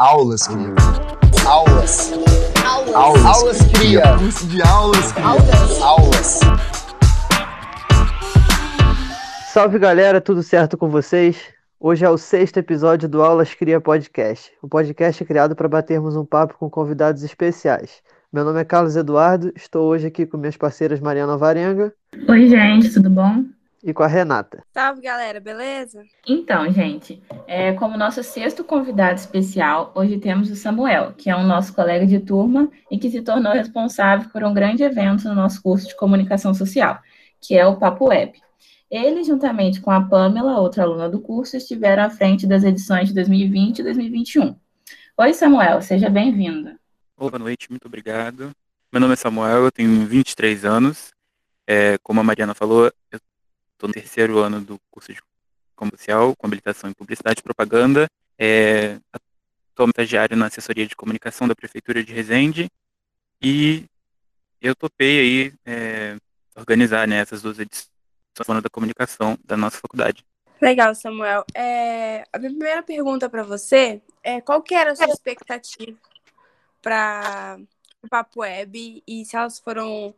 Aulas, cria. Aulas. Aulas. Aulas. Aulas cria. Curso de aulas, cria. Aulas. Aulas. Salve galera, tudo certo com vocês? Hoje é o sexto episódio do Aulas Cria Podcast. O podcast é criado para batermos um papo com convidados especiais. Meu nome é Carlos Eduardo, estou hoje aqui com minhas parceiras Mariana Varenga Oi, gente, tudo bom? E com a Renata. Salve, galera, beleza? Então, gente, é, como nosso sexto convidado especial, hoje temos o Samuel, que é um nosso colega de turma e que se tornou responsável por um grande evento no nosso curso de comunicação social, que é o Papo Web. Ele, juntamente com a Pamela, outra aluna do curso, estiveram à frente das edições de 2020 e 2021. Oi, Samuel, seja bem-vindo. Boa noite, muito obrigado. Meu nome é Samuel, eu tenho 23 anos. É, como a Mariana falou, eu estou no terceiro ano do curso de comercial, com habilitação em publicidade e propaganda. É, atualmente estagiário na assessoria de comunicação da Prefeitura de Resende. E eu topei aí é, organizar né, essas duas edições da comunicação da nossa faculdade. Legal, Samuel. É, a minha primeira pergunta para você é qual que era a sua expectativa para o Papo Web e se elas foram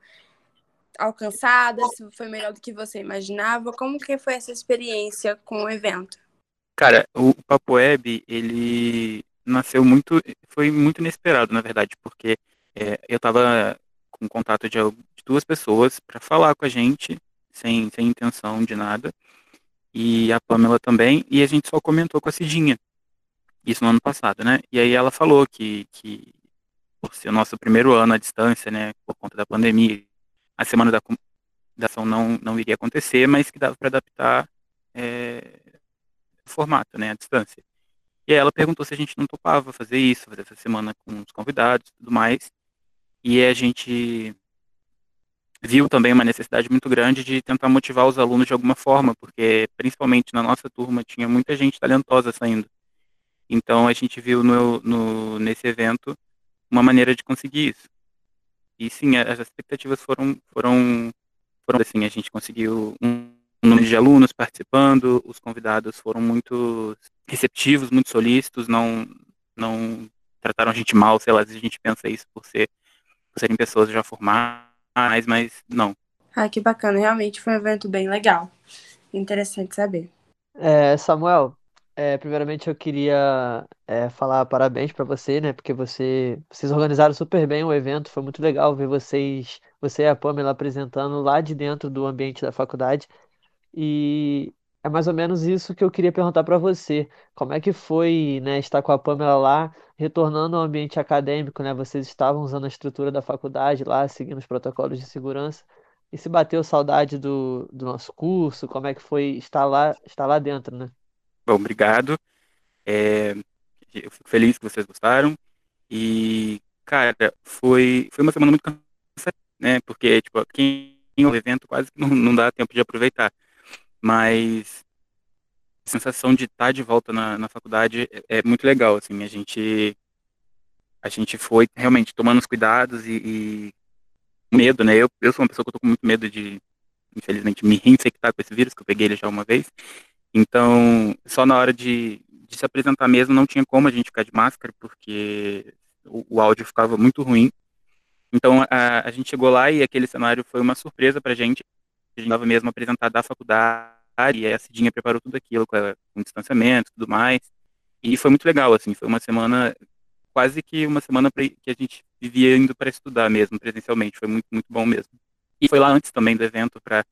alcançadas, se foi melhor do que você imaginava, como que foi essa experiência com o evento? Cara, o Papo Web, ele nasceu muito, foi muito inesperado, na verdade, porque é, eu estava com contato de, de duas pessoas para falar com a gente, sem, sem intenção de nada, e a Pamela também, e a gente só comentou com a Cidinha, isso no ano passado, né? E aí ela falou que, que por ser o nosso primeiro ano à distância, né, por conta da pandemia, a semana da, da ação não, não iria acontecer, mas que dava para adaptar é, o formato, né, à distância. E aí ela perguntou se a gente não topava fazer isso, fazer essa semana com os convidados e tudo mais. E a gente viu também uma necessidade muito grande de tentar motivar os alunos de alguma forma, porque principalmente na nossa turma tinha muita gente talentosa saindo. Então a gente viu no, no, nesse evento uma maneira de conseguir isso. E sim, as expectativas foram, foram, foram assim, a gente conseguiu um um número de alunos participando, os convidados foram muito receptivos, muito solícitos, não, não trataram a gente mal, sei lá, se a gente pensa isso por, ser, por serem pessoas já formadas, mas não. Ah, que bacana, realmente foi um evento bem legal. Interessante saber. É, Samuel, é, primeiramente eu queria é, falar parabéns para você, né? Porque você, vocês organizaram super bem o evento, foi muito legal ver vocês, você e a Pamela apresentando lá de dentro do ambiente da faculdade. E é mais ou menos isso que eu queria perguntar para você. Como é que foi, né, estar com a Pamela lá, retornando ao ambiente acadêmico, né? Vocês estavam usando a estrutura da faculdade lá, seguindo os protocolos de segurança. E se bateu saudade do, do nosso curso? Como é que foi estar lá, estar lá dentro, né? Obrigado. É, eu fico feliz que vocês gostaram. E, cara, foi, foi uma semana muito cansativa, né? Porque, tipo, quem o evento quase não, não dá tempo de aproveitar. Mas a sensação de estar de volta na, na faculdade é, é muito legal, assim, a gente a gente foi realmente tomando os cuidados e, e medo, né? Eu, eu sou uma pessoa que eu tô com muito medo de, infelizmente, me reinfectar com esse vírus, que eu peguei ele já uma vez. Então, só na hora de, de se apresentar mesmo, não tinha como a gente ficar de máscara, porque o, o áudio ficava muito ruim. Então, a, a gente chegou lá e aquele cenário foi uma surpresa pra gente. A gente estava mesmo apresentado da faculdade, e a Cidinha preparou tudo aquilo com, a- com distanciamento e tudo mais. E foi muito legal, assim, foi uma semana, quase que uma semana que a gente vivia indo para estudar mesmo, presencialmente. Foi muito, muito bom mesmo. E foi lá antes também do evento para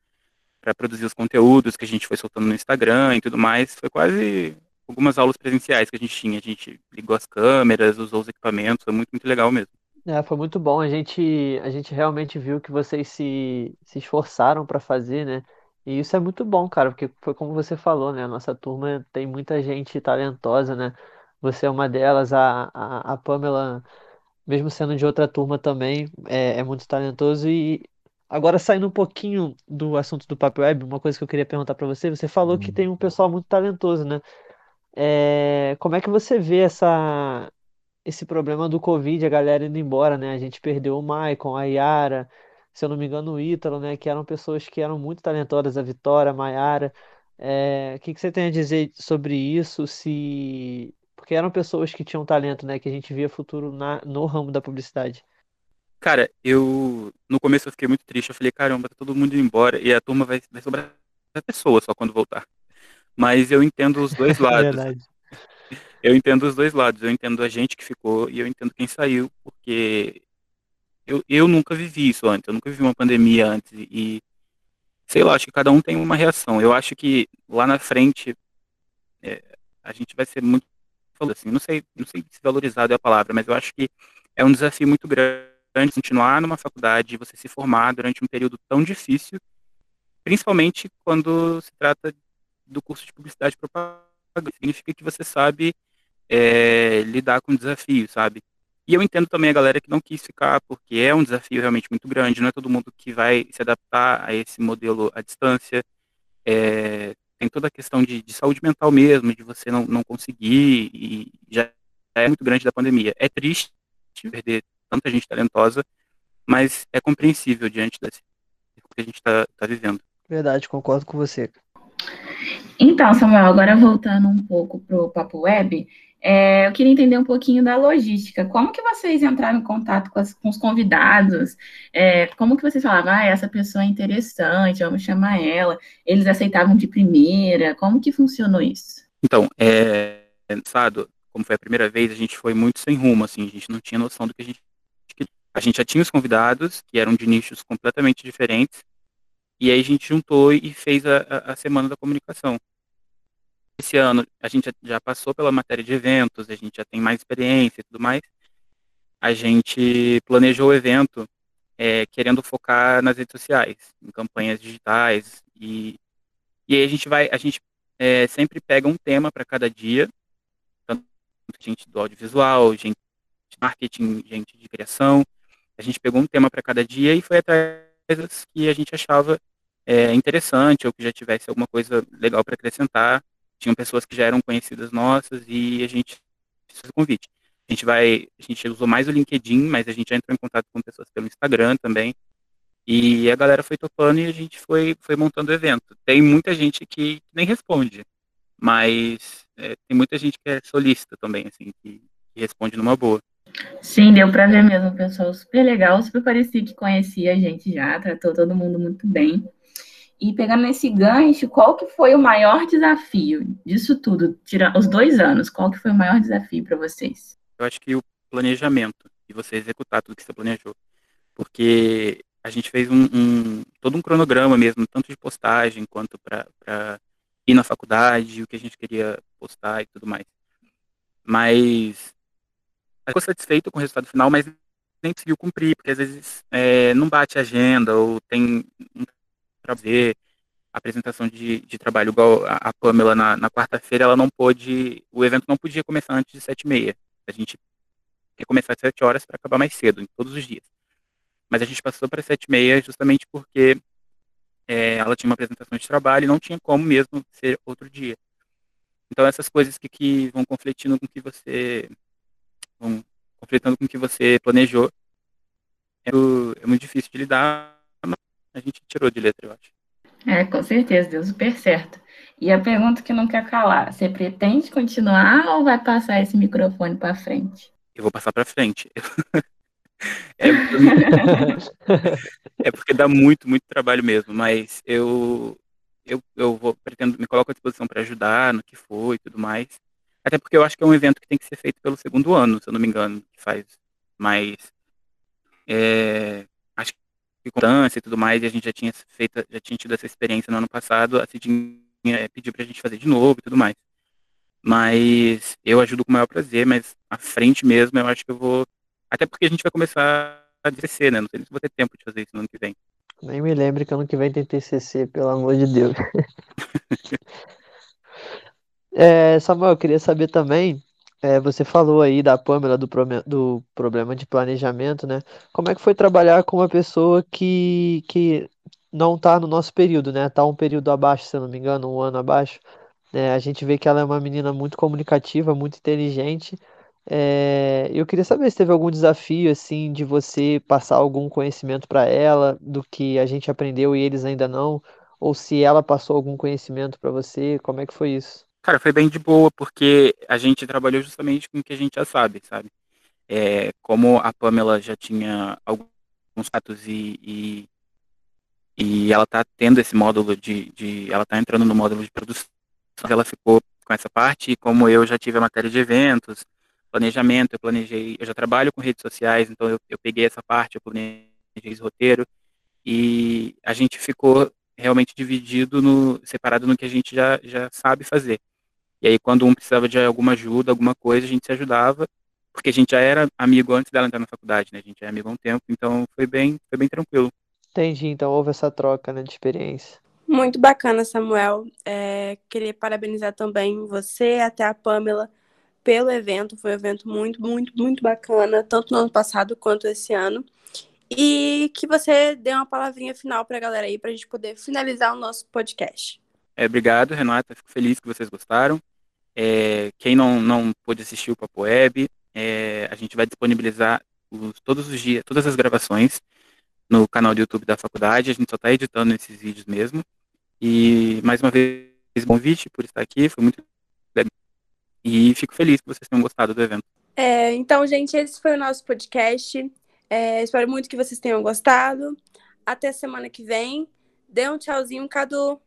para produzir os conteúdos que a gente foi soltando no Instagram e tudo mais. Foi quase algumas aulas presenciais que a gente tinha. A gente ligou as câmeras, usou os equipamentos, foi muito, muito legal mesmo. É, foi muito bom. A gente, a gente realmente viu que vocês se, se esforçaram para fazer, né? E isso é muito bom, cara, porque foi como você falou, né? A nossa turma tem muita gente talentosa, né? Você é uma delas, a, a, a Pamela, mesmo sendo de outra turma também, é, é muito talentoso. E agora, saindo um pouquinho do assunto do Papo Web, uma coisa que eu queria perguntar para você, você falou que tem um pessoal muito talentoso, né? É, como é que você vê essa, esse problema do Covid, a galera indo embora, né? A gente perdeu o Maicon, a Yara, se eu não me engano, o Ítalo, né? Que eram pessoas que eram muito talentosas, a Vitória, a Maiara. É, o que que você tem a dizer sobre isso? Se Porque eram pessoas que tinham talento, né? Que a gente via futuro na, no ramo da publicidade. Cara, eu. No começo eu fiquei muito triste. Eu falei, caramba, tá todo mundo indo embora e a turma vai, vai sobrar a pessoa só quando voltar. Mas eu entendo os dois lados. Verdade. Eu entendo os dois lados. Eu entendo a gente que ficou e eu entendo quem saiu, porque eu, eu nunca vivi isso antes. Eu nunca vivi uma pandemia antes. E sei lá, acho que cada um tem uma reação. Eu acho que lá na frente é, a gente vai ser muito. Assim, não sei, não sei se valorizado é a palavra, mas eu acho que é um desafio muito grande continuar numa faculdade você se formar durante um período tão difícil, principalmente quando se trata do curso de publicidade e propaganda. Significa que você sabe é, lidar com desafios, sabe? E eu entendo também a galera que não quis ficar, porque é um desafio realmente muito grande, não é todo mundo que vai se adaptar a esse modelo à distância. É, tem toda a questão de, de, saúde mental mesmo, de você não, não conseguir, e já é muito grande da pandemia. É triste perder tanta gente talentosa, mas é compreensível diante desse que a gente está tá vivendo. Verdade, concordo com você. Então, Samuel, agora voltando um pouco para o Papo Web, é, eu queria entender um pouquinho da logística. Como que vocês entraram em contato com, as, com os convidados? É, como que vocês falavam, ah, essa pessoa é interessante, vamos chamar ela. Eles aceitavam de primeira? Como que funcionou isso? Então, é, sabe, como foi a primeira vez, a gente foi muito sem rumo, assim, a gente não tinha noção do que a gente a gente já tinha os convidados, que eram de nichos completamente diferentes, e aí a gente juntou e fez a, a, a Semana da Comunicação. Esse ano a gente já passou pela matéria de eventos, a gente já tem mais experiência e tudo mais. A gente planejou o evento é, querendo focar nas redes sociais, em campanhas digitais e, e aí a gente vai, a gente é, sempre pega um tema para cada dia, tanto gente do audiovisual, gente de marketing, gente de criação. A gente pegou um tema para cada dia e foi atrás das que a gente achava é, interessante ou que já tivesse alguma coisa legal para acrescentar. Tinham pessoas que já eram conhecidas nossas e a gente fez o convite. A gente vai, a gente usou mais o LinkedIn, mas a gente já entrou em contato com pessoas pelo Instagram também. E a galera foi topando e a gente foi, foi montando o evento. Tem muita gente que nem responde, mas é, tem muita gente que é solista também, assim, que, que responde numa boa. Sim, deu para ver mesmo, pessoal super legal, super parecia que conhecia a gente já, tratou todo mundo muito bem. E pegando nesse gancho, qual que foi o maior desafio disso tudo, tirando os dois anos, qual que foi o maior desafio para vocês? Eu acho que o planejamento, e você executar tudo que você planejou. Porque a gente fez um, um todo um cronograma mesmo, tanto de postagem quanto para ir na faculdade, o que a gente queria postar e tudo mais. Mas ficou satisfeito com o resultado final, mas nem conseguiu cumprir, porque às vezes é, não bate a agenda ou tem um fazer apresentação de, de trabalho igual a, Pamela na, na quarta-feira, ela não pôde, o evento não podia começar antes de sete e meia. A gente quer começar às sete horas para acabar mais cedo, em todos os dias. Mas a gente passou para sete e meia justamente porque é, ela tinha uma apresentação de trabalho e não tinha como mesmo ser outro dia. Então essas coisas que, que vão conflitindo com que você vão conflitando com o que você planejou é, é muito difícil de lidar, mas a gente tirou de letra, eu acho. É, com certeza, deu super certo. E a pergunta que não quer calar, você pretende continuar ou vai passar esse microfone para frente? Eu vou passar para frente. é, é, porque dá muito, muito trabalho mesmo, mas eu eu, eu vou pretendo me coloco à disposição para ajudar no que for e tudo mais. Até porque eu acho que é um evento que tem que ser feito pelo segundo ano, se eu não me engano, que faz mais. É, acho que constância e tudo mais, e a gente já tinha feito, já tinha tido essa experiência no ano passado, a Cidinha é, pediu pra gente fazer de novo e tudo mais. Mas eu ajudo com o maior prazer, mas à frente mesmo eu acho que eu vou. Até porque a gente vai começar a crescer, né? Não sei se vou ter tempo de fazer isso no ano que vem. Nem me lembre que ano que vem tem TCC, pelo amor de Deus. É, Samuel, eu queria saber também, é, você falou aí da Pamela do, do problema de planejamento, né? Como é que foi trabalhar com uma pessoa que, que não está no nosso período, né? Está um período abaixo, se eu não me engano, um ano abaixo. É, a gente vê que ela é uma menina muito comunicativa, muito inteligente. É, eu queria saber se teve algum desafio, assim, de você passar algum conhecimento para ela, do que a gente aprendeu e eles ainda não, ou se ela passou algum conhecimento para você, como é que foi isso? Cara, foi bem de boa, porque a gente trabalhou justamente com o que a gente já sabe, sabe? É, como a Pamela já tinha alguns fatos e, e, e ela tá tendo esse módulo de, de, ela tá entrando no módulo de produção, ela ficou com essa parte, e como eu já tive a matéria de eventos, planejamento, eu planejei, eu já trabalho com redes sociais, então eu, eu peguei essa parte, eu planejei esse roteiro, e a gente ficou realmente dividido, no, separado no que a gente já, já sabe fazer. E aí, quando um precisava de alguma ajuda, alguma coisa, a gente se ajudava, porque a gente já era amigo antes dela entrar na faculdade, né? A gente é amigo há um tempo, então foi bem, foi bem tranquilo. Entendi, então houve essa troca né, de experiência. Muito bacana, Samuel. É, queria parabenizar também você, até a Pamela, pelo evento. Foi um evento muito, muito, muito bacana, tanto no ano passado quanto esse ano. E que você dê uma palavrinha final para a galera aí, para a gente poder finalizar o nosso podcast. É, obrigado, Renata. Fico feliz que vocês gostaram. É, quem não, não pôde assistir o Papo Web, é, a gente vai disponibilizar os, todos os dias, todas as gravações no canal do YouTube da faculdade. A gente só está editando esses vídeos mesmo. E mais uma vez, convite por estar aqui, foi muito. E fico feliz que vocês tenham gostado do evento. É, então, gente, esse foi o nosso podcast. É, espero muito que vocês tenham gostado. Até semana que vem. Dê um tchauzinho, Cadu.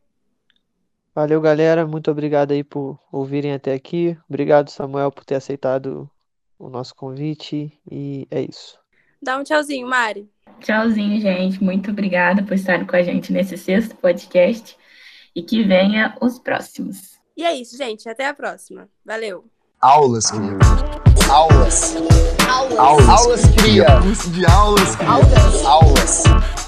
Valeu, galera. Muito obrigado aí por ouvirem até aqui. Obrigado, Samuel, por ter aceitado o nosso convite. E é isso. Dá um tchauzinho, Mari. Tchauzinho, gente. Muito obrigada por estar com a gente nesse sexto podcast. E que venha os próximos. E é isso, gente. Até a próxima. Valeu. Aulas, cria. Aulas. Aulas. Aulas, cria. Curso de aulas, cria. Aulas. Aulas.